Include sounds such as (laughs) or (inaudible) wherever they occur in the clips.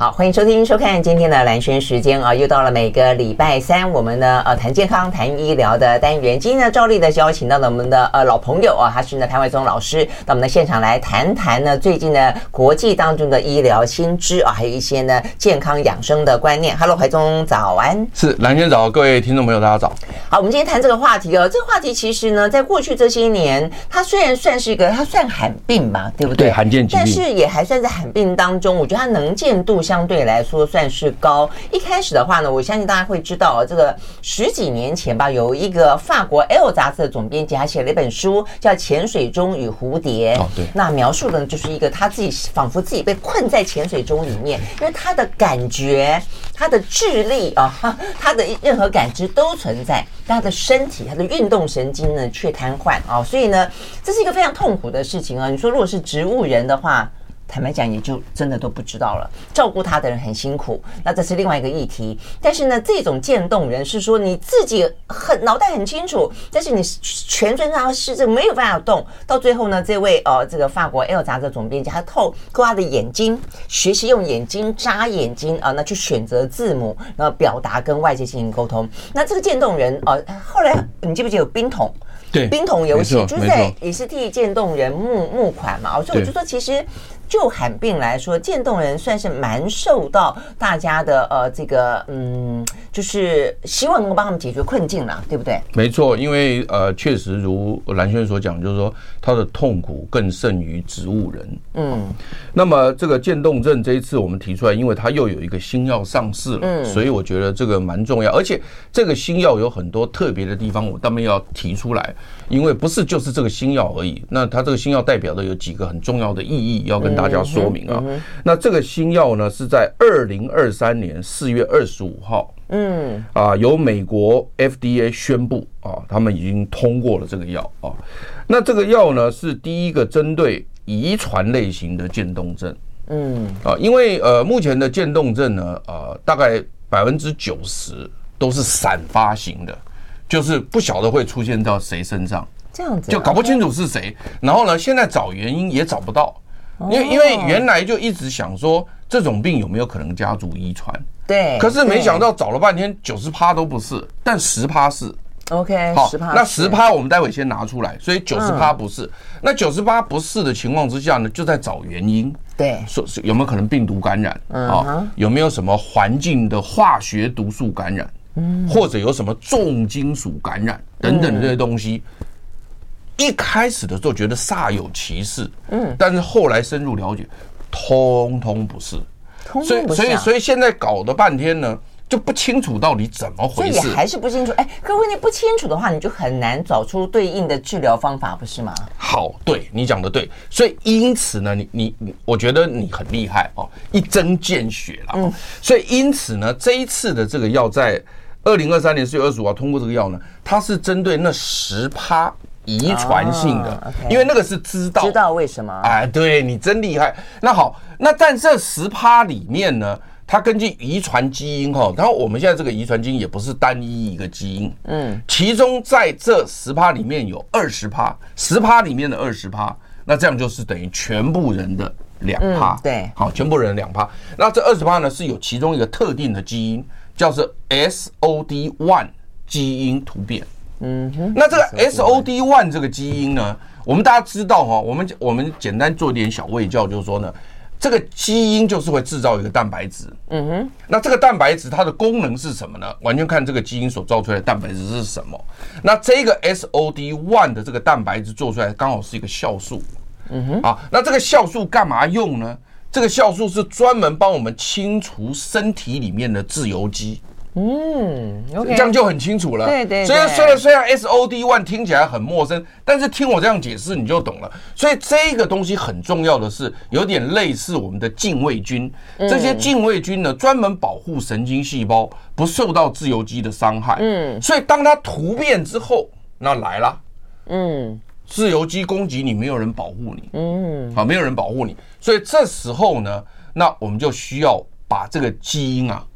好，欢迎收听、收看今天的蓝轩时间啊，又到了每个礼拜三，我们呢呃谈健康、谈医疗的单元。今天呢，照例的邀请到了我们的呃老朋友啊，他是呢谭伟宗老师，到我们的现场来谈谈呢最近呢国际当中的医疗新知啊，还有一些呢健康养生的观念。Hello，怀宗早安。是蓝轩早，各位听众朋友大家早。好，我们今天谈这个话题哦，这个话题其实呢，在过去这些年，它虽然算是一个，它算罕病吧，对不对？对，罕见疾病，但是也还算在罕病当中，我觉得它能见度相对来说。算是高。一开始的话呢，我相信大家会知道，这个十几年前吧，有一个法国《Elle》杂志的总编辑，他写了一本书，叫《潜水钟与蝴蝶》。哦，对。那描述的呢，就是一个他自己仿佛自己被困在潜水钟里面，因为他的感觉、他的智力啊，他的任何感知都存在，但他的身体、他的运动神经呢却瘫痪啊。所以呢，这是一个非常痛苦的事情啊。你说，如果是植物人的话。坦白讲，也就真的都不知道了。照顾他的人很辛苦，那这是另外一个议题。但是呢，这种渐冻人是说你自己很脑袋很清楚，但是你全身上是这没有办法动。到最后呢，这位呃这个法国《Elle》杂志总编辑，他透过他的眼睛学习用眼睛眨眼睛啊、呃，那去选择字母，然后表达跟外界进行沟通。那这个渐冻人呃，后来你记不记得有冰桶？对，冰桶游戏就是在也是替渐冻人募募款嘛。所以我就说其实。就喊病来说，渐冻人算是蛮受到大家的呃这个嗯，就是希望能够帮他们解决困境了，对不对？没错，因为呃确实如蓝轩所讲，就是说他的痛苦更胜于植物人。嗯，那么这个渐冻症这一次我们提出来，因为它又有一个新药上市了，嗯，所以我觉得这个蛮重要，而且这个新药有很多特别的地方，我当然要提出来，因为不是就是这个新药而已，那它这个新药代表的有几个很重要的意义要跟。大家说明啊，那这个新药呢是在二零二三年四月二十五号，嗯啊，由美国 FDA 宣布啊，他们已经通过了这个药啊。那这个药呢是第一个针对遗传类型的渐冻症，嗯啊，因为呃目前的渐冻症呢，呃大概百分之九十都是散发型的，就是不晓得会出现到谁身上，这样子就搞不清楚是谁，然后呢现在找原因也找不到。因为因为原来就一直想说这种病有没有可能家族遗传？对，可是没想到找了半天九十趴都不是，但十趴是。OK，好，那十趴我们待会先拿出来，所以九十趴不是。那九十趴不是的情况之下呢，就在找原因。对，说有没有可能病毒感染？啊，有没有什么环境的化学毒素感染？嗯，或者有什么重金属感染等等这些东西。一开始的时候觉得煞有其事，嗯，但是后来深入了解，通通不是，所以所以所以现在搞了半天呢，就不清楚到底怎么回事，所以也还是不清楚。哎，各位你不清楚的话，你就很难找出对应的治疗方法，不是吗？好，对你讲的对，所以因此呢，你你你，我觉得你很厉害哦，一针见血了。嗯，所以因此呢，这一次的这个药在二零二三年四月二十五号通过这个药呢，它是针对那十趴。遗传性的，因为那个是知道，知道为什么？哎，对你真厉害。那好，那但这十趴里面呢，它根据遗传基因哈，然后我们现在这个遗传基因也不是单一一个基因，嗯，其中在这十趴里面有二十趴，十趴里面的二十趴，那这样就是等于全部人的两趴，对，好，全部人两趴。那这二十趴呢是有其中一个特定的基因，叫做 SOD one 基因突变。嗯哼，那这个 SOD one 这个基因呢，我们大家知道哈，我们我们简单做一点小卫教，就是说呢，这个基因就是会制造一个蛋白质。嗯哼，那这个蛋白质它的功能是什么呢？完全看这个基因所造出来的蛋白质是什么。那这个 SOD one 的这个蛋白质做出来刚好是一个酵素。嗯哼，啊，那这个酵素干嘛用呢？这个酵素是专门帮我们清除身体里面的自由基。嗯，OK，这样就很清楚了。对对对。虽然虽然虽然 SOD one 听起来很陌生，但是听我这样解释你就懂了。所以这个东西很重要的是，有点类似我们的禁卫军。这些禁卫军呢，专门保护神经细胞不受到自由基的伤害。嗯。所以当它突变之后，那来了。嗯。自由基攻击你，没有人保护你。嗯。好，没有人保护你，所以这时候呢，那我们就需要把这个基因啊。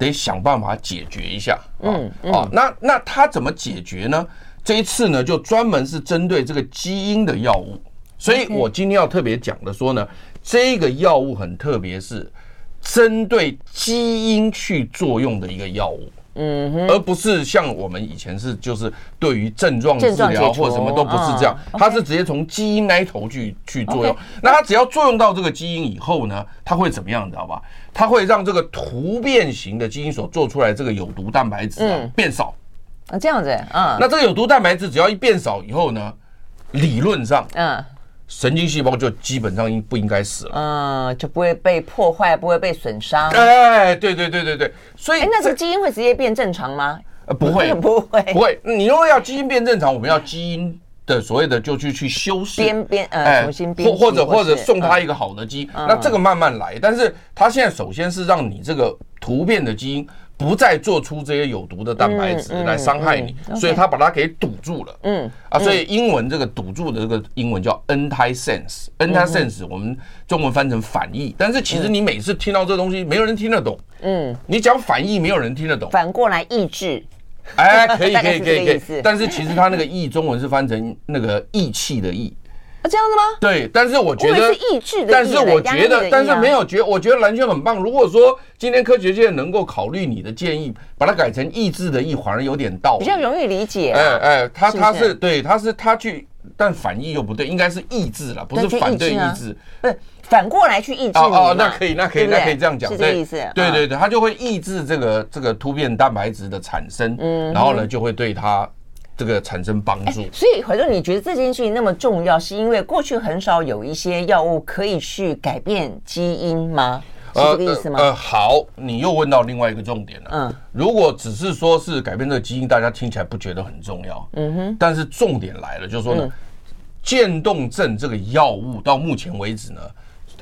得想办法解决一下，嗯，啊，那那他怎么解决呢？这一次呢，就专门是针对这个基因的药物，所以我今天要特别讲的说呢，这个药物很特别，是针对基因去作用的一个药物，嗯哼，而不是像我们以前是就是对于症状治疗或什么都不是这样，它是直接从基因那一头去去作用。那它只要作用到这个基因以后呢，它会怎么样，你知道吧？它会让这个突变型的基因所做出来这个有毒蛋白质啊变少啊，这样子啊。那这个有毒蛋白质只要一变少以后呢，理论上，嗯，神经细胞就基本上应不应该死了，嗯，就不会被破坏，不会被损伤。哎，对对对对对，所以那这个基因会直接变正常吗？呃，不会，(laughs) 不会，不会。你如果要基因变正常，我们要基因。的所谓的就去去修饰编编呃重新编或或者或者送他一个好的基因，那这个慢慢来。但是他现在首先是让你这个突变的基因不再做出这些有毒的蛋白质来伤害你，所以他把它给堵住了。嗯啊，所以英文这个堵住的这个英文叫 antisense，antisense 我们中文翻成反义，但是其实你每次听到这东西，没有人听得懂。嗯，你讲反义，没有人听得懂。反过来抑制。哎，可以 (laughs) 可以可以可以，但是其实他那个“意”中文是翻成那个“义气”的“义”啊，这样子吗？对，但是我觉得是意志的，但是我觉得，但是没有觉，我觉得蓝轩很棒。如果说今天科学界能够考虑你的建议，把它改成“意志”的“意”，反而有点道理，比较容易理解。哎哎，他他是对，他是他去，但反义又不对，应该是意志了，不是反对意志，不是。反过来去抑制哦哦，那可以，那可以，那可以这样讲，是这个意思。对对对，它就会抑制这个这个突变蛋白质的产生，嗯，然后呢就会对它这个产生帮助。所以怀正，你觉得这件事情那么重要，是因为过去很少有一些药物可以去改变基因吗？是这个意思吗？呃，好，你又问到另外一个重点了。嗯，如果只是说是改变这个基因，大家听起来不觉得很重要。嗯哼，但是重点来了，就是说呢，渐冻症这个药物到目前为止呢。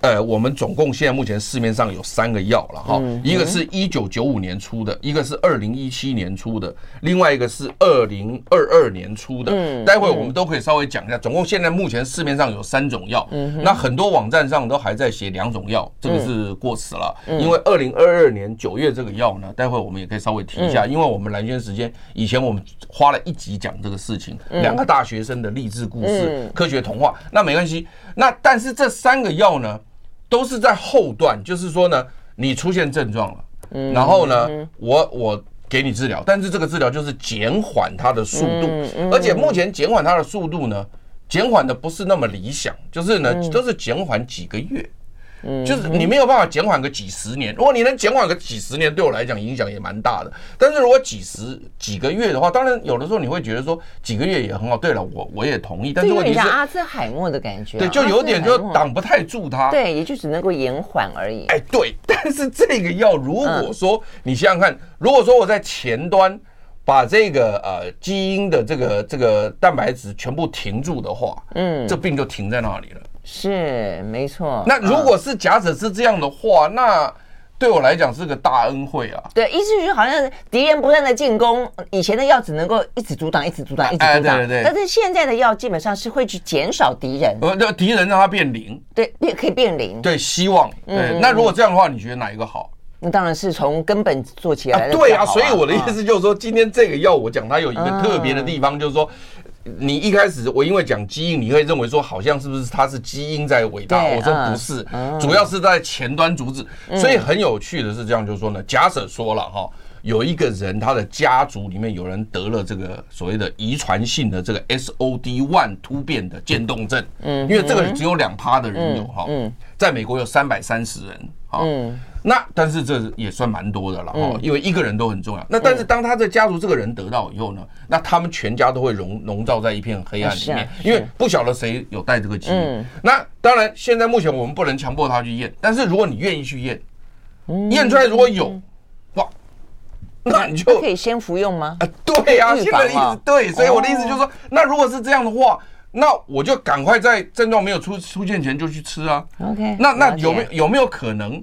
呃，我们总共现在目前市面上有三个药了哈，一个是一九九五年出的，一个是二零一七年出的，另外一个是二零二二年出的。嗯，待会我们都可以稍微讲一下，总共现在目前市面上有三种药。嗯，那很多网站上都还在写两种药，这个是过时了。因为二零二二年九月这个药呢，待会我们也可以稍微提一下，因为我们蓝轩时间以前我们花了一集讲这个事情，两个大学生的励志故事、科学童话。那没关系，那但是这三个药呢？都是在后段，就是说呢，你出现症状了，然后呢，我我给你治疗，但是这个治疗就是减缓它的速度，而且目前减缓它的速度呢，减缓的不是那么理想，就是呢，都是减缓几个月。嗯，就是你没有办法减缓个几十年。如果你能减缓个几十年，对我来讲影响也蛮大的。但是如果几十几个月的话，当然有的时候你会觉得说几个月也很好。对了，我我也同意。但是问题是阿兹海默的感觉，对，就有点就挡不太住它。对，也就只能够延缓而已。哎，对。(laughs) 但是这个药，如果说你想想看，如果说我在前端把这个呃基因的这个这个蛋白质全部停住的话，嗯，这病就停在那里了。是没错。那如果是假设是这样的话，那对我来讲是个大恩惠啊。对，意思就是好像敌人不断的进攻，以前的药只能够一直阻挡，一直阻挡，一直阻挡。对对对。但是现在的药基本上是会去减少敌人。呃，那敌人让它变零。对，变可以变零。对，希望。对。那如果这样的话，你觉得哪一个好？那当然是从根本做起来。对啊，所以我的意思就是说，今天这个药我讲它有一个特别的地方，就是说。你一开始我因为讲基因，你会认为说好像是不是它是基因在伟大？我说不是，主要是在前端阻止。所以很有趣的是这样，就是说呢，假设说了哈，有一个人他的家族里面有人得了这个所谓的遗传性的这个 SOD1 突变的渐冻症，嗯，因为这个只有两趴的人有哈，在美国有三百三十人，嗯。那但是这也算蛮多的了哈，因为一个人都很重要。那但是当他的家族这个人得到以后呢，那他们全家都会笼笼罩在一片黑暗里面，因为不晓得谁有带这个基因。那当然，现在目前我们不能强迫他去验，但是如果你愿意去验，验出来如果有，哇，那你就可以先服用吗？啊，对呀、啊，现在的意思对，所以我的意思就是说，那如果是这样的话，那我就赶快在症状没有出出现前就去吃啊。OK，那那有没有有没有可能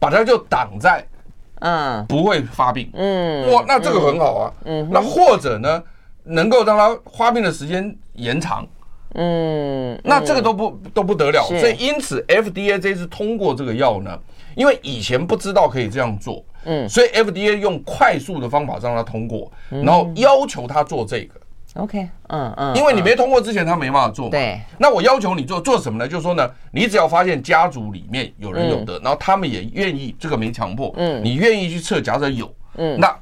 把它就挡在嗯。不会发病？嗯，哇，那这个很好啊。嗯，那或者呢，能够让它发病的时间延长。嗯，那这个都不都不得了，所以因此 FDA 这次通过这个药呢，因为以前不知道可以这样做，嗯，所以 FDA 用快速的方法让它通过，然后要求他做这个，OK，嗯嗯，因为你没通过之前他没办法做嘛，对，那我要求你做做什么呢？就是说呢，你只要发现家族里面有人有得，然后他们也愿意，这个没强迫，嗯，你愿意去测，假设有，嗯，那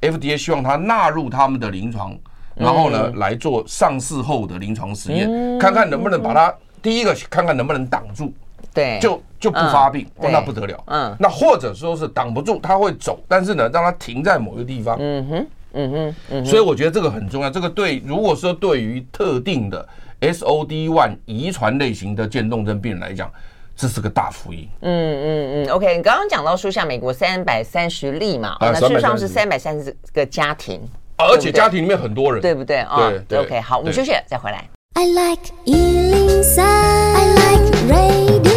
FDA 希望他纳入他们的临床。然后呢，来做上市后的临床实验，看看能不能把它第一个看看能不能挡住，对，就就不发病，哦，那不得了。嗯，那或者说是挡不住，他会走，但是呢，让他停在某个地方。嗯哼，嗯哼，嗯哼。所以我觉得这个很重要。这个对，如果说对于特定的 SOD1 遗传类型的渐冻症病人来讲，这是个大福音。嗯嗯嗯，OK。你刚刚讲到说，像美国三百三十例嘛，那事实上是三百三十个家庭。而且家庭里面很多人，对不对啊？对，OK，好，我们休息再回来。I like 103, I like radio。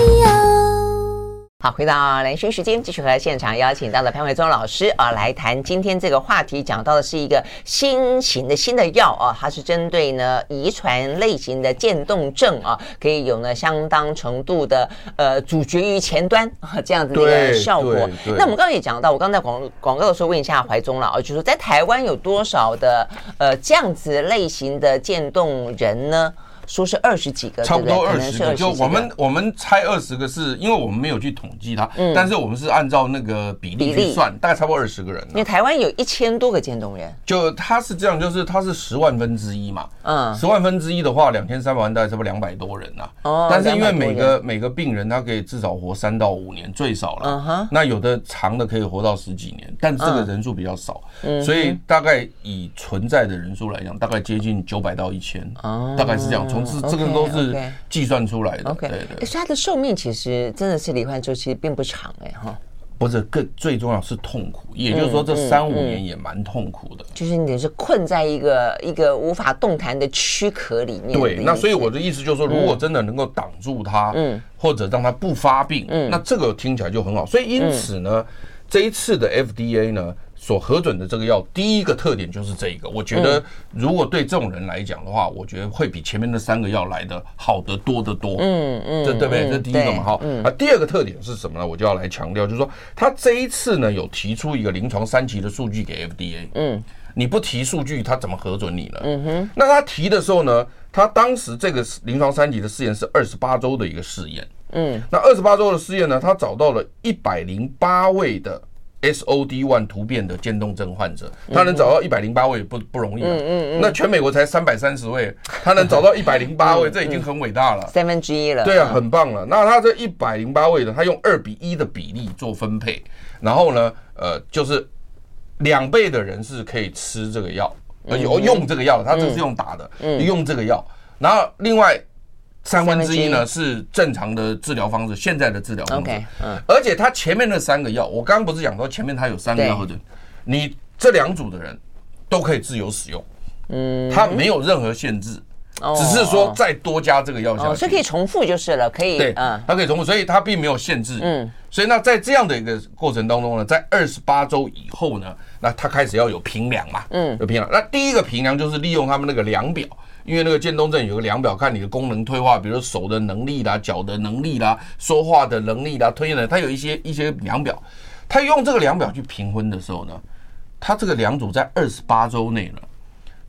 好，回到连讯时间，继续和现场邀请到了潘维宗老师啊，来谈今天这个话题，讲到的是一个新型的新的药啊，它是针对呢遗传类型的渐冻症啊，可以有呢相当程度的呃阻绝于前端啊这样子的一个效果。那我们刚刚也讲到，我刚在广广告的时候问一下怀忠了啊，就说在台湾有多少的呃这样子类型的渐冻人呢？说是二十几个，差不多二十个，就我们我们猜二十个。是因为我们没有去统计它，嗯、但是我们是按照那个比例去算，大概差不多二十个人。因为台湾有一千多个渐冻人，就他是这样，就是他是十万分之一嘛，嗯，十万分之一的话，两千三百万大概差不多两百多人呐。哦，但是因为每个每个病人他可以至少活三到五年最少了，嗯哼，那有的长的可以活到十几年，但这个人数比较少，嗯，所以大概以存在的人数来讲，大概接近九百到一千，哦，大概是这样。从这这个都是计算出来的。OK，对对。所以它的寿命其实真的是罹患周期并不长哎哈。不是，更最重要是痛苦，也就是说这三五年也蛮痛苦的。就是你是困在一个一个无法动弹的躯壳里面。对，那所以我的意思就是说，如果真的能够挡住它，嗯，或者让它不发病，嗯，那这个听起来就很好。所以因此呢，这一次的 FDA 呢。所核准的这个药，第一个特点就是这一个。我觉得，如果对这种人来讲的话，我觉得会比前面的三个药来的好得多得多。嗯嗯，这对不对？这第一个嘛，哈。啊，第二个特点是什么呢？我就要来强调，就是说，他这一次呢有提出一个临床三期的数据给 FDA。嗯，你不提数据，他怎么核准你呢？嗯哼。那他提的时候呢，他当时这个临床三级的试验是二十八周的一个试验。嗯，那二十八周的试验呢，他找到了一百零八位的。SOD1 突变的渐冻症患者，他能找到一百零八位不不容易啊。嗯嗯嗯。那全美国才三百三十位，他能找到一百零八位，(laughs) 这已经很伟大了，三分之一了。对啊，很棒了。那他这一百零八位呢，他用二比一的比例做分配，然后呢，呃，就是两倍的人是可以吃这个药，而且用这个药，他这是用打的，用这个药，然后另外。三分之一呢是正常的治疗方式，现在的治疗方式。嗯，而且他前面那三个药，我刚刚不是讲说前面他有三个药或者，你这两组的人都可以自由使用，嗯，他没有任何限制，只是说再多加这个药下去，所以可以重复就是了，可以，对，嗯，它可以重复，所以它并没有限制，嗯，所以那在这样的一个过程当中呢，在二十八周以后呢，那它开始要有评量嘛，嗯，有评量，那第一个评量就是利用他们那个量表。因为那个渐冻症有个量表，看你的功能退化，比如手的能力啦、脚的能力啦、说话的能力啦、推演的，它有一些一些量表。他用这个量表去评分的时候呢，他这个两组在二十八周内呢，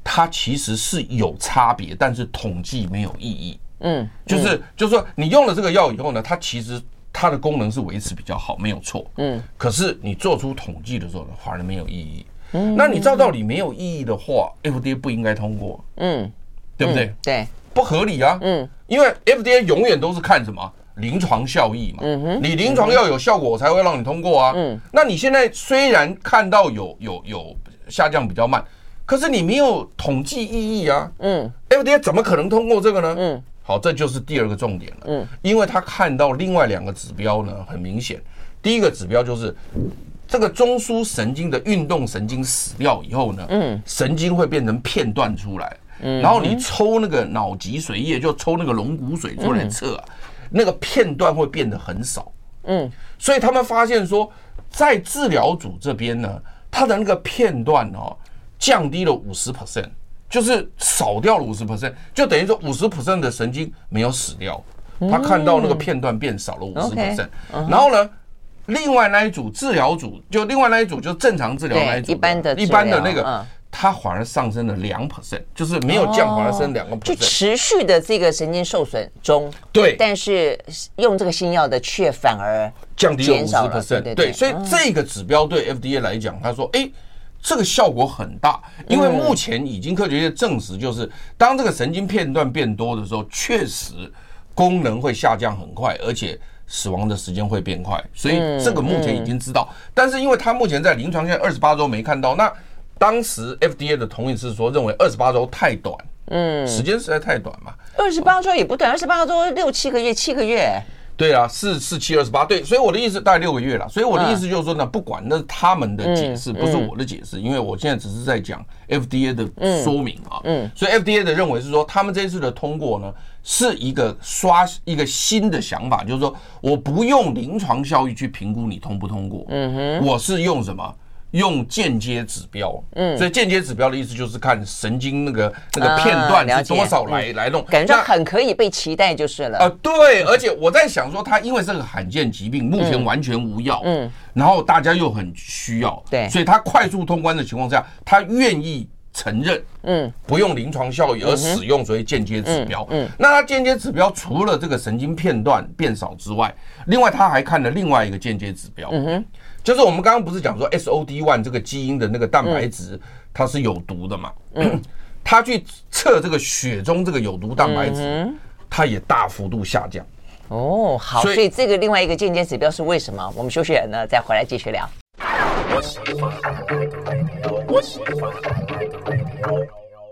它其实是有差别，但是统计没有意义。嗯，就是就是说，你用了这个药以后呢，它其实它的功能是维持比较好，没有错。嗯，可是你做出统计的时候呢，反而没有意义。嗯，那你照道理没有意义的话，FDA 不应该通过。嗯。对不对？对，不合理啊。嗯，因为 FDA 永远都是看什么临床效益嘛。嗯哼，你临床要有效果，我才会让你通过啊。嗯，那你现在虽然看到有有有下降比较慢，可是你没有统计意义啊。嗯，FDA 怎么可能通过这个呢？嗯，好，这就是第二个重点了。嗯，因为他看到另外两个指标呢，很明显，第一个指标就是这个中枢神经的运动神经死掉以后呢，嗯，神经会变成片段出来，嗯，然后你抽那个脑脊髓液，就抽那个龙骨水出来测啊，那个片段会变得很少，嗯，所以他们发现说，在治疗组这边呢，他的那个片段哦，降低了五十 percent，就是少掉了五十 percent，就等于说五十 percent 的神经没有死掉，他看到那个片段变少了五十 percent，然后呢？另外那一组治疗组，就另外那一组就正常治疗那一组，一般的一般的那个，它反而上升了两 percent，就是没有降，反而升两个 percent，就持续的这个神经受损中。对，但是用这个新药的却反而降低了五十 percent。对，所以这个指标对 FDA 来讲，他说，哎，这个效果很大，因为目前已经科学界证实，就是当这个神经片段变多的时候，确实功能会下降很快，而且。死亡的时间会变快，所以这个目前已经知道。但是因为他目前在临床现在二十八周没看到，那当时 FDA 的同意是说认为二十八周太短，嗯，时间实在太短嘛。二十八周也不短，二十八周六七个月，七个月。对啊，四四七二十八，对，所以我的意思大概六个月了。所以我的意思就是说呢，不管那是他们的解释，不是我的解释，因为我现在只是在讲 FDA 的说明啊。嗯，所以 FDA 的认为是说，他们这一次的通过呢，是一个刷一个新的想法，就是说我不用临床效益去评估你通不通过。嗯哼，我是用什么？用间接指标，嗯，所以间接指标的意思就是看神经那个那个片段是多少来来弄，感觉很可以被期待就是了。呃，对，而且我在想说，它因为是个罕见疾病，目前完全无药，嗯，然后大家又很需要，对，所以它快速通关的情况下，他愿意承认，嗯，不用临床效益而使用所谓间接指标，嗯，那它间接指标除了这个神经片段变少之外，另外他还看了另外一个间接指标，嗯哼。就是我们刚刚不是讲说 SOD one 这个基因的那个蛋白质，它是有毒的嘛？嗯，(clears throat) 他去测这个血中这个有毒蛋白质，它也大幅度下降。哦，好，所以这个另外一个间接指标是为什么？我们休息了呢，再回来继续聊。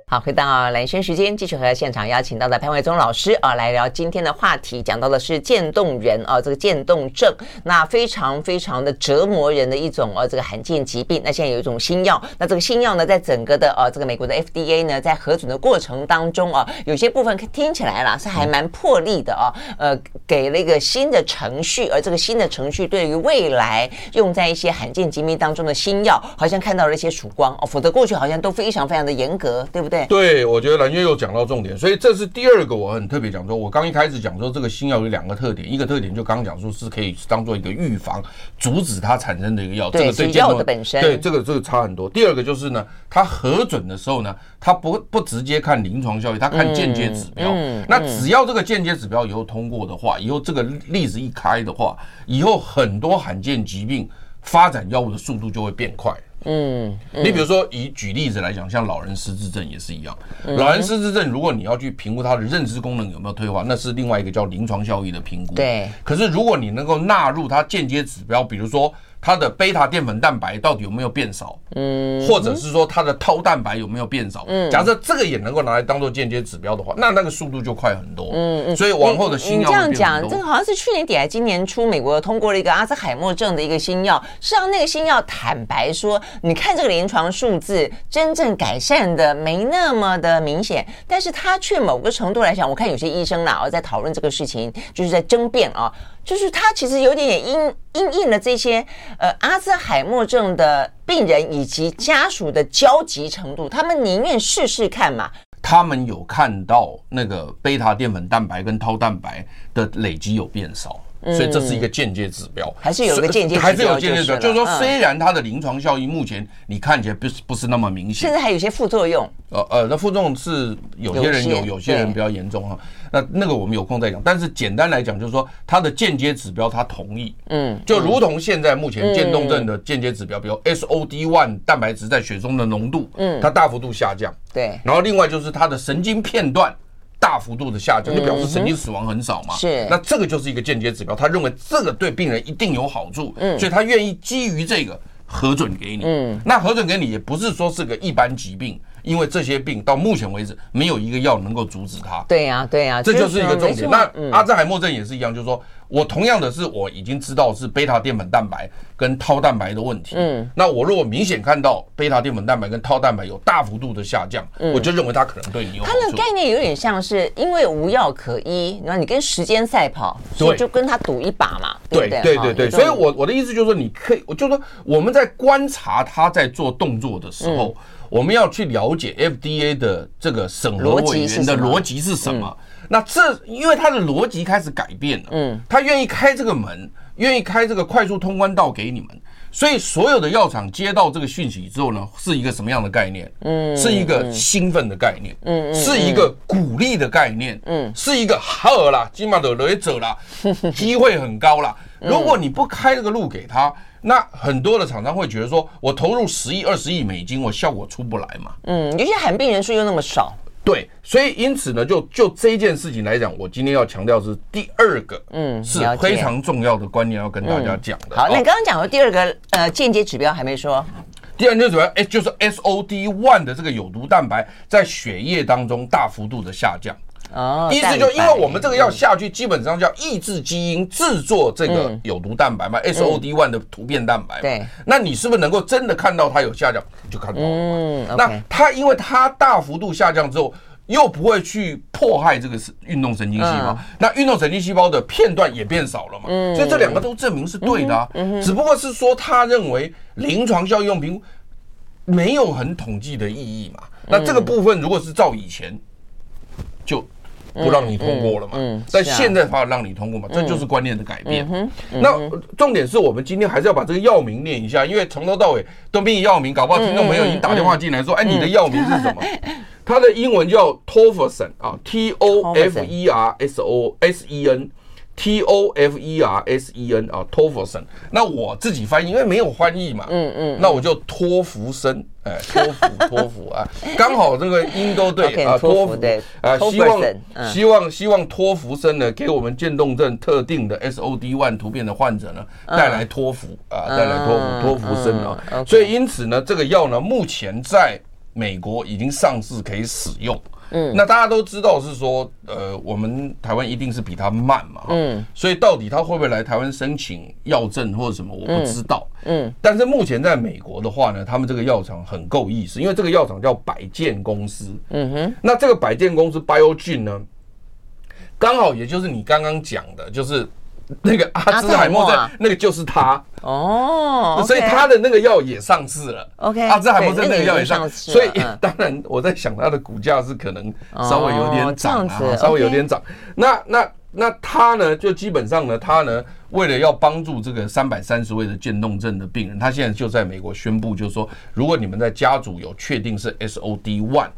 好，回到兰轩时间，继续和现场邀请到的潘伟忠老师啊，来聊今天的话题，讲到的是渐冻人啊，这个渐冻症，那非常非常的折磨人的一种啊，这个罕见疾病。那现在有一种新药，那这个新药呢，在整个的啊，这个美国的 FDA 呢，在核准的过程当中啊，有些部分听起来啦是还蛮破例的啊，呃，给了一个新的程序，而这个新的程序对于未来用在一些罕见疾病当中的新药，好像看到了一些曙光哦，否则过去好像都非常非常的严格，对不对？对，我觉得蓝月又讲到重点，所以这是第二个我很特别讲说，我刚一开始讲说这个新药有两个特点，一个特点就刚刚讲说是可以当做一个预防，阻止它产生的一个药，这个对药的本身，对这个这个差很多。第二个就是呢，它核准的时候呢，它不不直接看临床效益，它看间接指标。那只要这个间接指标以后通过的话，以后这个例子一开的话，以后很多罕见疾病发展药物的速度就会变快。嗯，你比如说以举例子来讲，像老人失智症也是一样。老人失智症，如果你要去评估他的认知功能有没有退化，那是另外一个叫临床效益的评估。对。可是如果你能够纳入他间接指标，比如说。它的贝塔淀粉蛋白到底有没有变少？嗯，或者是说它的 Tau 蛋白有没有变少？嗯，假设这个也能够拿来当做间接指标的话，那那个速度就快很多。嗯嗯，所以往后的新药，你这样讲，这个好像是去年底还今年初，美国通过了一个阿兹海默症的一个新药，是让那个新药坦白说，你看这个临床数字，真正改善的没那么的明显，但是它却某个程度来讲，我看有些医生呢，在讨论这个事情，就是在争辩啊。就是他其实有点也因因应了这些呃阿兹海默症的病人以及家属的焦急程度，他们宁愿试试看嘛。他们有看到那个贝塔淀粉蛋白跟 Tau 蛋白的累积有变少。所以这是一个间接指标，还是有个间接，还是有间接指标，就是说，虽然它的临床效益目前你看起来不是不是那么明显，甚至还有些副作用。呃呃，那副作用是有些人有，有些人比较严重哈。那那个我们有空再讲。但是简单来讲，就是说它的间接指标，它同意，嗯，就如同现在目前渐冻症的间接指标，比如 SOD1 蛋白质在血中的浓度，嗯，它大幅度下降，对。然后另外就是它的神经片段。大幅度的下降，就表示神经死亡很少嘛。是，那这个就是一个间接指标，他认为这个对病人一定有好处，嗯，所以他愿意基于这个核准给你。嗯，那核准给你也不是说是个一般疾病，因为这些病到目前为止没有一个药能够阻止它。对呀，对呀，这就是一个重点。那嗯阿兹海默症也是一样，就是说我同样的是我已经知道是贝塔淀粉蛋白跟 tau 蛋白的问题。嗯，那我如果明显看到贝塔淀粉蛋白跟 tau 蛋白有大幅度的下降，我就认为它可能对你有。它的概念有点像是因为无药可医，然后你跟时间赛跑，所以就跟他赌一把嘛，对？对对对，所以我我的意思就是说，你可以，我就说我们在观察他在做动作的时候，我们要去了解 FDA 的这个审核委员的逻辑是什么。那这因为他的逻辑开始改变了，嗯，他愿意开这个门，愿意开这个快速通关道给你们。所以所有的药厂接到这个讯息之后呢，是一个什么样的概念？嗯，是一个兴奋的概念，嗯，是一个鼓励的概念，嗯，是一个好啦，今晚的雷者啦，(laughs) 机会很高啦。如果你不开这个路给他，那很多的厂商会觉得说，我投入十亿、二十亿美金，我效果出不来嘛。嗯，尤其罕病人数又那么少，对，所以因此呢，就就这件事情来讲，我今天要强调是第二个，嗯，是非常重要的观念要跟大家讲的。好，那你刚刚讲的第二个呃间接指标还没说，第二个指标哎，就是 SOD one 的这个有毒蛋白在血液当中大幅度的下降。哦，意思就因为我们这个药下去，基本上叫抑制基因制作这个有毒蛋白嘛，SOD one 的突变蛋白。对，那你是不是能够真的看到它有下降？你就看到了。嗯，那它因为它大幅度下降之后，又不会去迫害这个是运动神经细胞，那运动神经细胞的片段也变少了嘛。所以这两个都证明是对的啊。只不过是说他认为临床效用评估没有很统计的意义嘛。那这个部分如果是照以前就。不让你通过了嘛？嗯，但现在反而让你通过嘛？这就是观念的改变。那重点是我们今天还是要把这个药名念一下，因为从头到尾都没有药名，搞不好听众朋友已经打电话进来说：“哎，你的药名是什么？” (laughs) 它的英文叫 Tofersen 啊，T O F E R S O S E N。T O F E R S E N 啊，Tofersen。那我自己翻译，因为没有翻译嘛，嗯嗯，那我就托福生，哎，托福托福啊，(laughs) 刚好这个音都对啊，托福啊，希望希望希望托福生呢，给我们渐冻症特定的 S O D one 突变的患者呢，带来托福啊，带来托福托福生啊，所以因此呢，这个药呢，目前在美国已经上市可以使用。嗯，那大家都知道是说，呃，我们台湾一定是比他慢嘛，嗯，所以到底他会不会来台湾申请药证或者什么，我不知道，嗯，但是目前在美国的话呢，他们这个药厂很够意思，因为这个药厂叫百健公司，嗯哼，那这个百健公司 Biogen 呢，刚好也就是你刚刚讲的，就是那个阿兹海默症，那个就是他。哦，所以他的那个药也上市了，OK，阿兹海默症那个药也上市，所以 (laughs) 当然我在想它的股价是可能稍微有点涨啊，稍微有点涨。那那那他呢，就基本上呢，他呢为了要帮助这个三百三十位的渐冻症的病人，他现在就在美国宣布，就是说，如果你们在家族有确定是 SOD one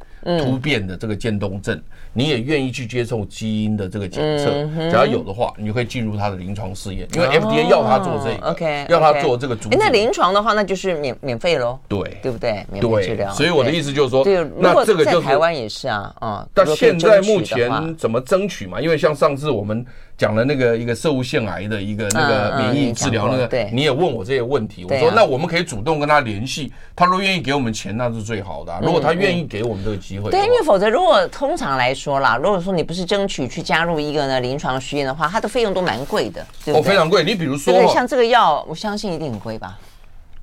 突变的这个渐冻症，你也愿意去接受基因的这个检测，只要有的话，你就可以进入他的临床试验，因为 FDA 要他做这个，OK，要他做这个主。那临床的话，那就是免免费喽，对，对不对？免费治疗。所以我的意思就是说，对，那这个就台湾也是啊，啊。但现在目前怎么争取嘛？因为像上次我们讲了那个一个射物腺癌的一个那个免疫治疗，那个你也问我这些问题，我说那我们可以主动跟他联系，他如果愿意给我们钱，那是最好的。如果他愿意给我们这个机会，对，因为否则如果通常来说啦，如果说你不是争取去加入一个呢临床实验的话，它的费用都蛮贵的，对不对？哦，非常贵。你比如说，对，像这个药，我相信一定很贵吧。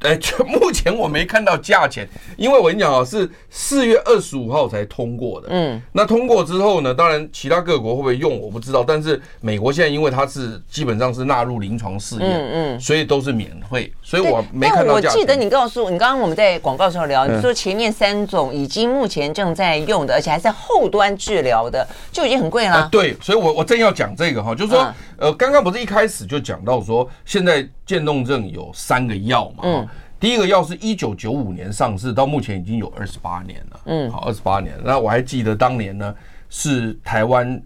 哎，(laughs) 就目前我没看到价钱，因为我跟你讲啊，是四月二十五号才通过的。嗯，那通过之后呢，当然其他各国会不会用我不知道，但是美国现在因为它是基本上是纳入临床试验，嗯嗯，所以都是免费，所以我没看到价钱。我记得你告诉我，你刚刚我们在广告时候聊，你说前面三种已经目前正在用的，而且还在后端治疗的，就已经很贵了。对，所以我我正要讲这个哈，就是说，呃，刚刚不是一开始就讲到说，现在渐冻症有三个药嘛，嗯。第一个药是一九九五年上市，到目前已经有二十八年了。嗯，好，二十八年。那我还记得当年呢，是台湾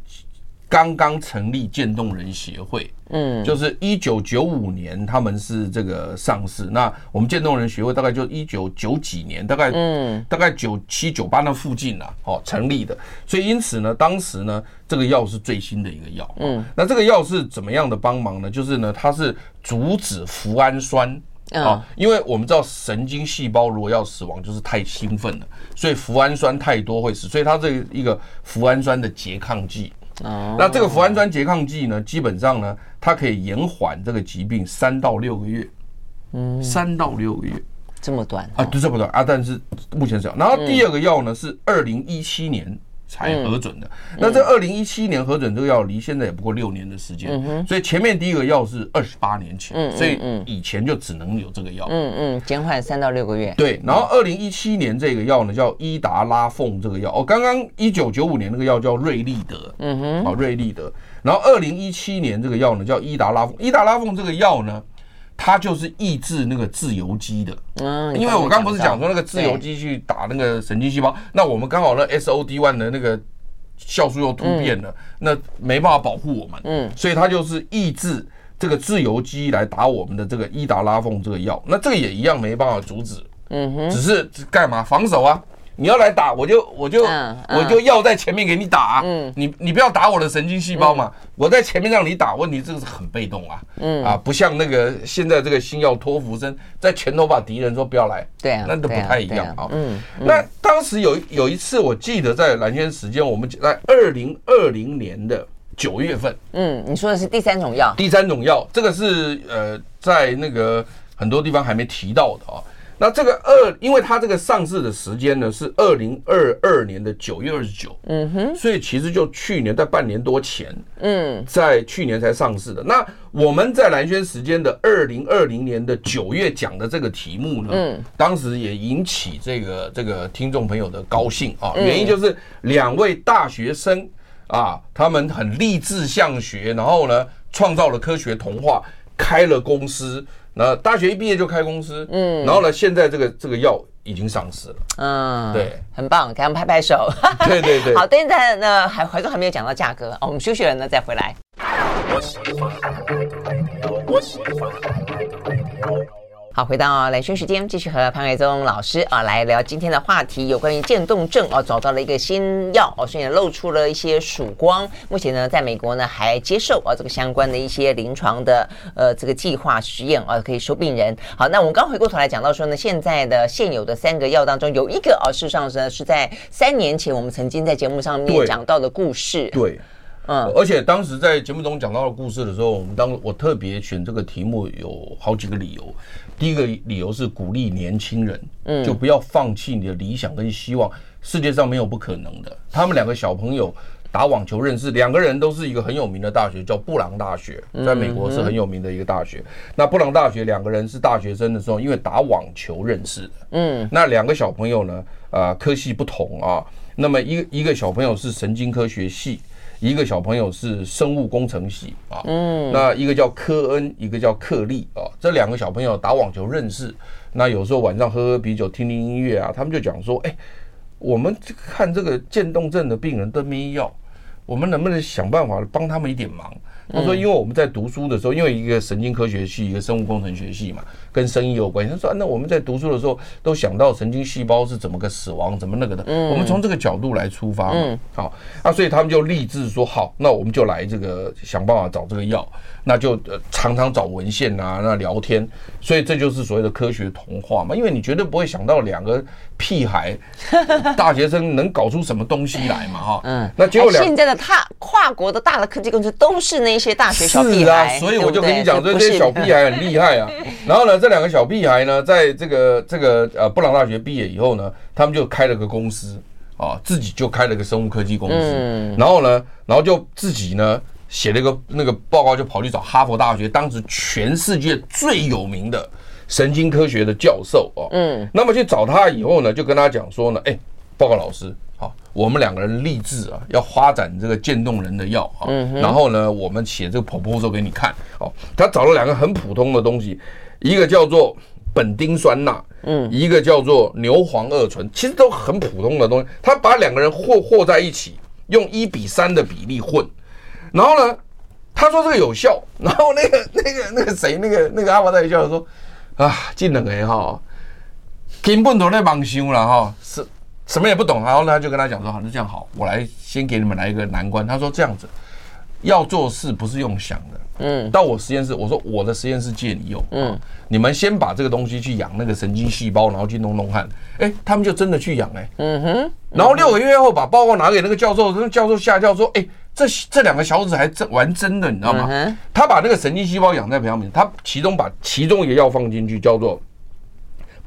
刚刚成立渐冻人协会。嗯，就是一九九五年他们是这个上市。那我们渐冻人协会大概就一九九几年，大概嗯，大概九七九八那附近了，哦，成立的。所以因此呢，当时呢，这个药是最新的一个药。嗯，那这个药是怎么样的帮忙呢？就是呢，它是阻止脯氨酸。啊，因为我们知道神经细胞如果要死亡，就是太兴奋了，所以脯氨酸太多会死，所以它这一个脯氨酸的拮抗剂。哦，那这个脯氨酸拮抗剂呢，基本上呢，它可以延缓这个疾病三到六个月。嗯，三到六个月，这么短啊？就，这么短啊！但是目前是这样。然后第二个药呢，是二零一七年。才核准的，那这二零一七年核准这个药，离现在也不过六年的时间，所以前面第一个药是二十八年前，所以以前就只能有这个药。嗯嗯，减缓三到六个月。对，然后二零一七年这个药呢叫伊达拉凤这个药，哦，刚刚一九九五年那个药叫瑞利德，嗯哼，好瑞利德，然后二零一七年这个药呢叫伊达拉凤，伊达拉凤这个药呢。它就是抑制那个自由基的，嗯，因为我刚不是讲说那个自由基去打那个神经细胞，那我们刚好那 S O D one 的那个酵素又突变了，那没办法保护我们，嗯，所以它就是抑制这个自由基来打我们的这个伊达拉凤这个药，那这个也一样没办法阻止，嗯哼，只是干嘛？防守啊？你要来打，我就我就我就要在前面给你打，嗯，你你不要打我的神经细胞嘛，我在前面让你打，问题这个是很被动啊，嗯。啊，不像那个现在这个新药托福生在前头把敌人说不要来，对啊，那都不太一样啊，嗯，那当时有有一次我记得在蓝轩时间，我们在二零二零年的九月份，嗯，你说的是第三种药，第三种药，这个是呃在那个很多地方还没提到的啊。那这个二，因为它这个上市的时间呢是二零二二年的九月二十九，嗯哼，所以其实就去年在半年多前，嗯，在去年才上市的。那我们在蓝轩时间的二零二零年的九月讲的这个题目呢，嗯，当时也引起这个这个听众朋友的高兴啊，原因就是两位大学生啊，他们很励志向学，然后呢创造了科学童话，开了公司。那大学一毕业就开公司，嗯，然后呢，现在这个这个药已经上市了，嗯，对，很棒，给他们拍拍手，(laughs) 对对对。好，现在呢，还怀哥还没有讲到价格，哦，我们休息了呢，再回来。好，回到蓝轩时间，继续和潘伟宗老师啊来聊今天的话题，有关于渐冻症啊，找到了一个新药哦，所以露出了一些曙光。目前呢，在美国呢还接受啊这个相关的一些临床的呃这个计划实验啊，可以收病人。好，那我们刚回过头来讲到说呢，现在的现有的三个药当中，有一个啊，事实上呢是在三年前我们曾经在节目上面讲到的故事。对。嗯，而且当时在节目中讲到的故事的时候，我们当我特别选这个题目有好几个理由。第一个理由是鼓励年轻人，嗯，就不要放弃你的理想跟希望。世界上没有不可能的。他们两个小朋友打网球认识，两个人都是一个很有名的大学，叫布朗大学，在美国是很有名的一个大学。那布朗大学两个人是大学生的时候，因为打网球认识的。嗯，那两个小朋友呢，啊，科系不同啊。那么一个一个小朋友是神经科学系。一个小朋友是生物工程系啊，嗯，那一个叫科恩，一个叫克利啊，这两个小朋友打网球认识，那有时候晚上喝喝啤酒，听听音乐啊，他们就讲说，哎，我们看这个渐冻症的病人都没药，我们能不能想办法帮他们一点忙？他说：“因为我们在读书的时候，因为一个神经科学系，一个生物工程学系嘛，跟生意有关系。他说：‘那我们在读书的时候，都想到神经细胞是怎么个死亡，怎么那个的。’我们从这个角度来出发嘛。好，那所以他们就立志说：‘好，那我们就来这个想办法找这个药。’那就呃常常找文献啊，那聊天。所以这就是所谓的科学童话嘛。因为你绝对不会想到两个屁孩 (laughs) 大学生能搞出什么东西来嘛。哈，嗯，那结果现在的他跨国的大的科技公司都是那。”一些大学小屁孩，是啊，所以我就跟你讲，这些小屁孩很厉害啊。(laughs) 然后呢，这两个小屁孩呢，在这个这个呃布朗大学毕业以后呢，他们就开了个公司啊，自己就开了个生物科技公司。然后呢，然后就自己呢写了一个那个报告，就跑去找哈佛大学，当时全世界最有名的神经科学的教授哦。嗯，那么去找他以后呢，就跟他讲说呢，哎，报告老师。好，我们两个人立志啊，要发展这个渐冻人的药啊。然后呢，我们写这个 proposal 给你看。哦，他找了两个很普通的东西，一个叫做苯丁酸钠，嗯，一个叫做牛磺二醇，其实都很普通的东西。他把两个人和和在一起，用一比三的比例混。然后呢，他说这个有效。然后那个那个那个谁，那个那个阿华在笑说啊，这两个人哈，根本都在妄想了哈，是。什么也不懂，然后呢，他就跟他讲说：“好，那这样好，我来先给你们来一个难关。”他说：“这样子，要做事不是用想的。嗯，到我实验室，我说我的实验室借你用。嗯，你们先把这个东西去养那个神经细胞，然后去弄弄看。哎，他们就真的去养哎。嗯哼。然后六个月后把报告拿给那个教授，那个教授吓叫说：“哎，这这两个小子还真玩真的，你知道吗？他把那个神经细胞养在培养皿，他其中把其中一个药放进去，叫做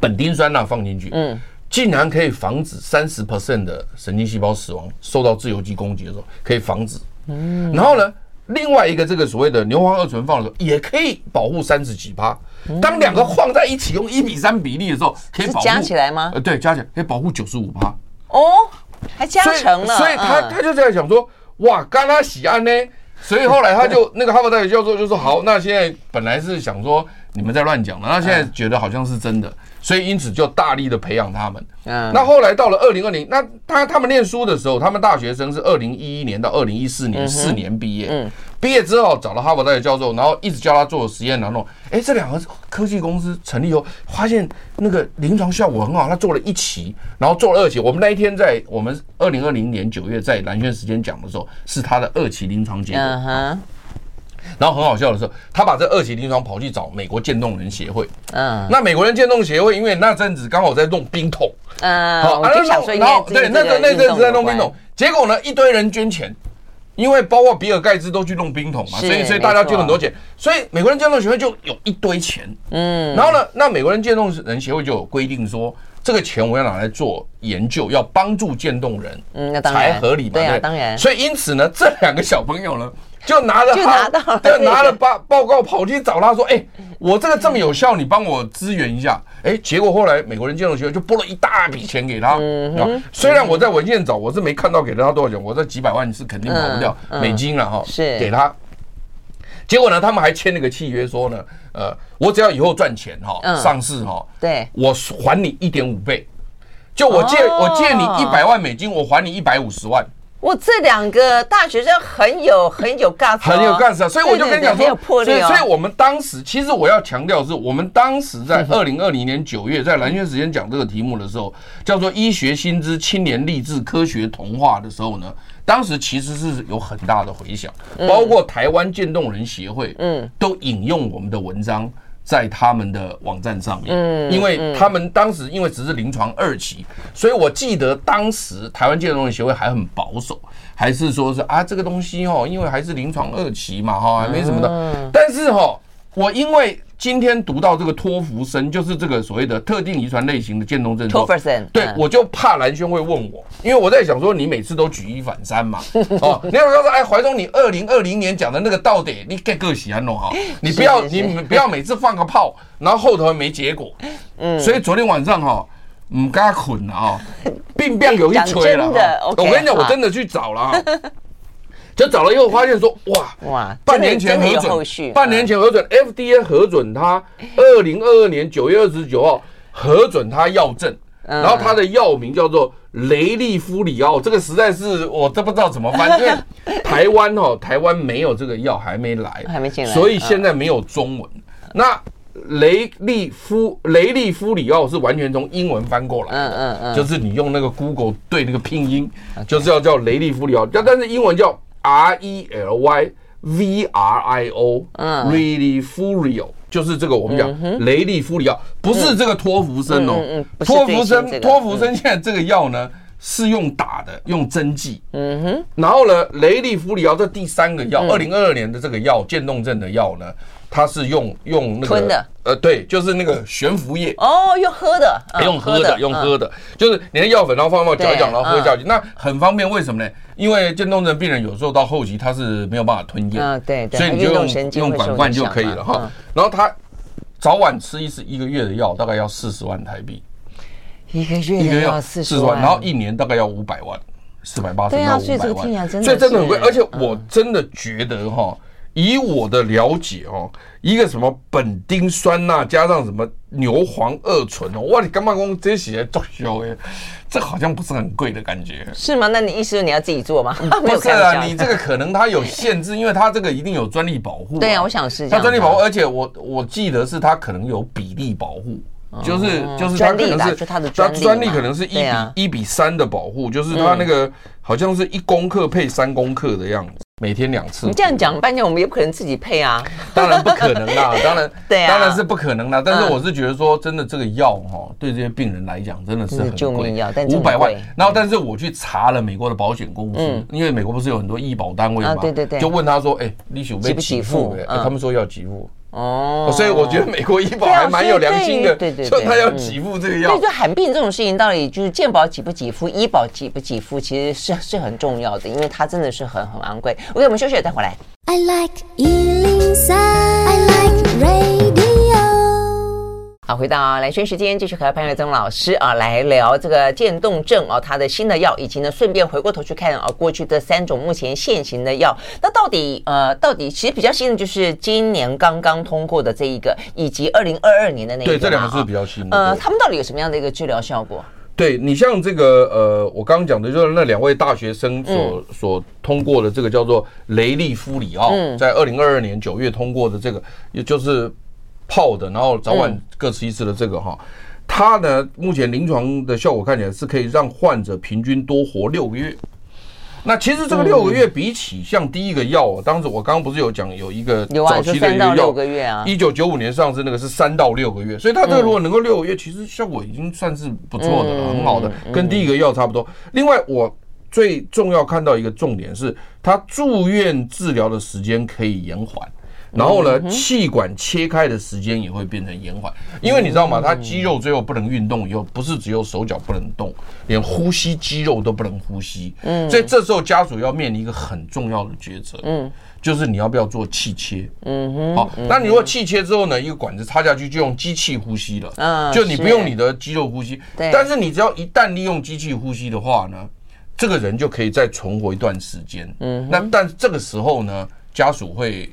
苯丁酸钠放进去。嗯，竟然可以防止三十 percent 的神经细胞死亡，受到自由基攻击的时候可以防止。嗯，然后呢？”另外一个这个所谓的牛磺二醇放的时候，也可以保护三十几趴。当两个放在一起用一比三比例的时候，可以保护加起来吗？呃，对，加起来可以保护九十五趴。哦，还加成了。所以他他就在想说，哇，刚他喜安呢？所以后来他就 (laughs) 那个哈佛大学教授就说，好，那现在本来是想说你们在乱讲了，那现在觉得好像是真的。所以因此就大力的培养他们。嗯，那后来到了二零二零，那他他们念书的时候，他们大学生是二零一一年到二零一四年四年毕业。嗯，毕业之后找了哈佛大学教授，然后一直教他做实验，然后哎，这两个科技公司成立后，发现那个临床效果很好。他做了一期，然后做了二期。我们那一天在我们二零二零年九月在蓝轩时间讲的时候，是他的二期临床结果。嗯哼。然后很好笑的是，他把这二期临床跑去找美国渐冻人协会。嗯，那美国人渐冻协会因为那阵子刚好在弄冰桶。嗯，好，然后对，那个那阵子在弄冰桶，结果呢，一堆人捐钱，因为包括比尔盖茨都去弄冰桶嘛，所以所以大家捐很多钱，所以美国人渐冻协会就有一堆钱。嗯，然后呢，那美国人渐冻人协会就有规定说，这个钱我要拿来做研究，要帮助渐冻人，嗯，那当然才合理嘛，对啊，当然。所以因此呢，这两个小朋友呢。就拿着他，(laughs) 就拿了报报告跑去找他说：“哎，我这个这么有效，你帮我支援一下。”哎，结果后来美国人金融学院就拨了一大笔钱给他。啊，虽然我在文件找，我是没看到给了他多少钱，我这几百万是肯定跑不掉美金了哈。是给他。结果呢，他们还签了个契约，说呢，呃，我只要以后赚钱哈，上市哈，对，我还你一点五倍。就我借我借你一百万美金，我还你一百五十万。我这两个大学生很有很有 guts，很有 guts 啊！所以我就跟你讲说，所以所以我们当时其实我要强调的是，我们当时在二零二零年九月在兰萱时间讲这个题目的时候，叫做医学新知青年励志科学童话的时候呢，当时其实是有很大的回响，包括台湾渐冻人协会，嗯，都引用我们的文章。在他们的网站上面，嗯，因为他们当时因为只是临床二期，所以我记得当时台湾渐冻人协会还很保守，还是说是啊这个东西哦，因为还是临床二期嘛哈，还没什么的。但是哈，我因为。今天读到这个托福生，就是这个所谓的特定遗传类型的渐冻症。托福森，对，我就怕蓝轩会问我，因为我在想说，你每次都举一反三嘛。(laughs) 哦，你要说说，哎，怀中，你二零二零年讲的那个到底你该个喜欢弄哈，(laughs) 你不要，你不要每次放个炮，然后后头没结果。嗯，所以昨天晚上哈，唔敢困了啊，病病有一 (laughs) 吹了。我跟你讲，我真的去找了。就找了以后发现说，哇哇，半年前核准，半年前核准，FDA 核准他，二零二二年九月二十九号核准他药证，然后他的药名叫做雷利夫里奥，这个实在是我都不知道怎么翻，因为 (laughs) 台湾哦，台湾没有这个药，还没来，还没进来，所以现在没有中文。那雷利夫雷利夫里奥是完全从英文翻过来，嗯嗯嗯，就是你用那个 Google 对那个拼音，就是要叫雷利夫里奥，但但是英文叫。R E L Y V R I O，嗯，Relifulio 就是这个我们讲雷利夫里奥，不是这个托福生哦，托福生，托福生现在这个药呢是用打的，用针剂，嗯哼，然后呢，雷利夫里奥这第三个药，二零二二年的这个药，渐冻症的药呢。它是用用那个吞的，呃，对，就是那个悬浮液哦，用喝的，用喝的，用喝的，就是你的药粉，然后放放搅一搅，然后喝下去，那很方便。为什么呢？因为渐冻症病人有时候到后期他是没有办法吞咽，啊，对，所以你就用用管灌就可以了哈。然后他早晚吃一次一个月的药，大概要四十万台币，一个月一个月要四十万，然后一年大概要五百万，四百八十到五百万，所以真的很贵。而且我真的觉得哈。以我的了解哦，一个什么苯丁酸钠加上什么牛磺二醇哦，哇，你干嘛用这些作秀哎？这好像不是很贵的感觉，是吗？那你意思是你要自己做吗？(laughs) 不是啊，你这个可能它有限制，因为它这个一定有专利保护。对啊，我想是它专利保护，而且我我记得是它可能有比例保护，就是就是它可能是它的专利可能是一比一比三的保护，就是它那个好像是一公克配三公克的样子。每天两次。你这样讲半天，我们也不可能自己配啊。当然不可能啦，(laughs) 当然，对啊，当然是不可能啦。但是我是觉得说，真的这个药哈，对这些病人来讲真的是很救命药，但五百万。然后，但是我去查了美国的保险公司，因为美国不是有很多医保单位嘛，对对对，就问他说，哎，你有没有给付？哎，他们说要给付。哦，所以我觉得美国医保还蛮有良心的，对对，说他要给付这个药。所以就罕病这种事情，到底就是健保给不给付，医保给不给付，其实是是很重要的，因为它真的是很很昂贵。OK，我们休息了再回来。I like 103, I like radio 好，回到蓝轩时间，继续和潘月增老师啊来聊这个渐冻症啊，它的新的药，以及呢顺便回过头去看啊过去这三种目前现行的药，那到底呃到底其实比较新的就是今年刚刚通过的这一个，以及二零二二年的那一个，对，这两个是比较新的。呃，他们到底有什么样的一个治疗效果？对你像这个呃，我刚刚讲的就是那两位大学生所、嗯、所通过的这个叫做雷利夫里奥，嗯、在二零二二年九月通过的这个，也就是。泡的，然后早晚各吃一次的这个哈，它呢目前临床的效果看起来是可以让患者平均多活六个月。那其实这个六个月比起像第一个药，当时我刚刚不是有讲有一个早期的一个药，一九九五年上市那个是三到六个月，所以它这个如果能够六个月，其实效果已经算是不错的了，很好的，跟第一个药差不多。另外，我最重要看到一个重点是，它住院治疗的时间可以延缓。然后呢，气管切开的时间也会变成延缓，因为你知道吗？他肌肉最后不能运动，以后不是只有手脚不能动，连呼吸肌肉都不能呼吸。嗯，所以这时候家属要面临一个很重要的抉择，嗯，就是你要不要做气切？嗯哼，好，那你如果气切之后呢，一个管子插下去就用机器呼吸了，嗯，就你不用你的肌肉呼吸，对，但是你只要一旦利用机器呼吸的话呢，这个人就可以再存活一段时间。嗯，那但这个时候呢，家属会。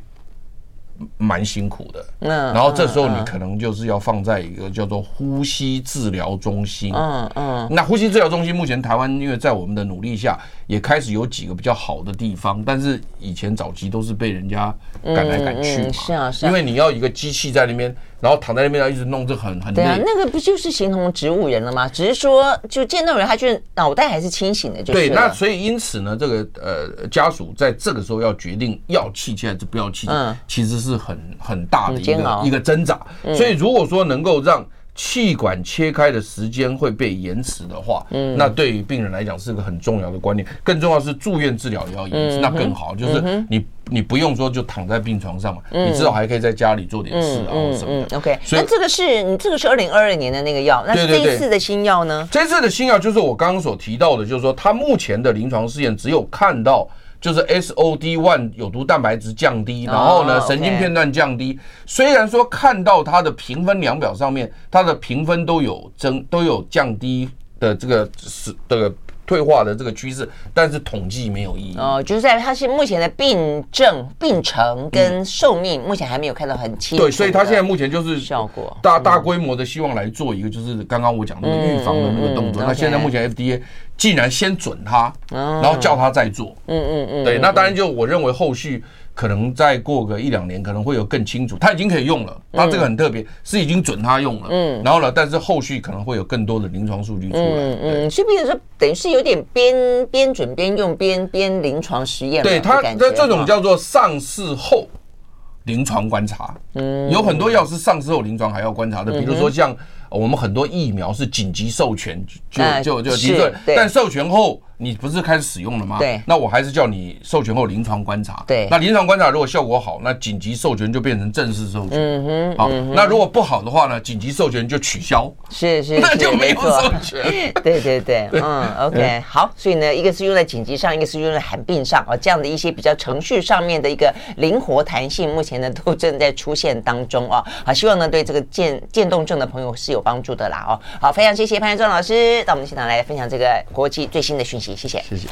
蛮辛苦的，嗯，然后这时候你可能就是要放在一个叫做呼吸治疗中心，嗯嗯，那呼吸治疗中心目前台湾因为在我们的努力下，也开始有几个比较好的地方，但是以前早期都是被人家赶来赶去嘛，是啊，是啊，因为你要一个机器在那边。然后躺在那边，要一直弄，这很很累。对啊，那个不就是形同植物人了吗？只是说，就见到人，他就是脑袋还是清醒的，就是。对，那所以因此呢，这个呃家属在这个时候要决定要气切还是不要气切，嗯，其实是很很大的一个一个挣扎。所以如果说能够让气管切开的时间会被延迟的话，嗯，那对于病人来讲是个很重要的观念。更重要是住院治疗也要延迟，那更好，就是你。你不用说就躺在病床上嘛，你至少还可以在家里做点事啊什么的。OK，所以这个是你这个是二零二二年的那个药，那这一次的新药呢？这次的新药就是我刚刚所提到的，就是说它目前的临床试验只有看到就是 SOD one 有毒蛋白质降低，然后呢神经片段降低。虽然说看到它的评分量表上面它的评分都有增都有降低的这个是这个。退化的这个趋势，但是统计没有意义哦，就是在它是目前的病症、病程跟寿命，目前还没有看到很清楚。对，所以它现在目前就是效果大大规模的希望来做一个，就是刚刚我讲那个预防的那个动作。那现在目前 FDA 既然先准它，然后叫他再做，嗯嗯嗯，对，那当然就我认为后续。可能再过个一两年，可能会有更清楚。他已经可以用了，他这个很特别，是已经准他用了。嗯，然后呢，但是后续可能会有更多的临床数据出来。嗯嗯，所以比如说，等于是有点边边准边用边边临床实验。对他，那这种叫做上市后临床观察。嗯，有很多药是上市后临床还要观察的，比如说像我们很多疫苗是紧急授权就就就提对，但授权后。你不是开始使用了吗？对，那我还是叫你授权后临床观察。对，那临床观察如果效果好，那紧急授权就变成正式授权。嗯哼，好，那如果不好的话呢？紧急授权就取消。是 (laughs) 是，那就没有授权。(laughs) 对对 (laughs) 对，嗯，OK，好。所以呢，一个是用在紧急上，一个是用在罕病上啊，这样的一些比较程序上面的一个灵活弹性，目前呢都正在出现当中啊。好，希望呢对这个渐渐冻症的朋友是有帮助的啦。哦，好，非常谢谢潘元忠老师到我们现场来分享这个国际最新的讯息。谢谢，谢谢。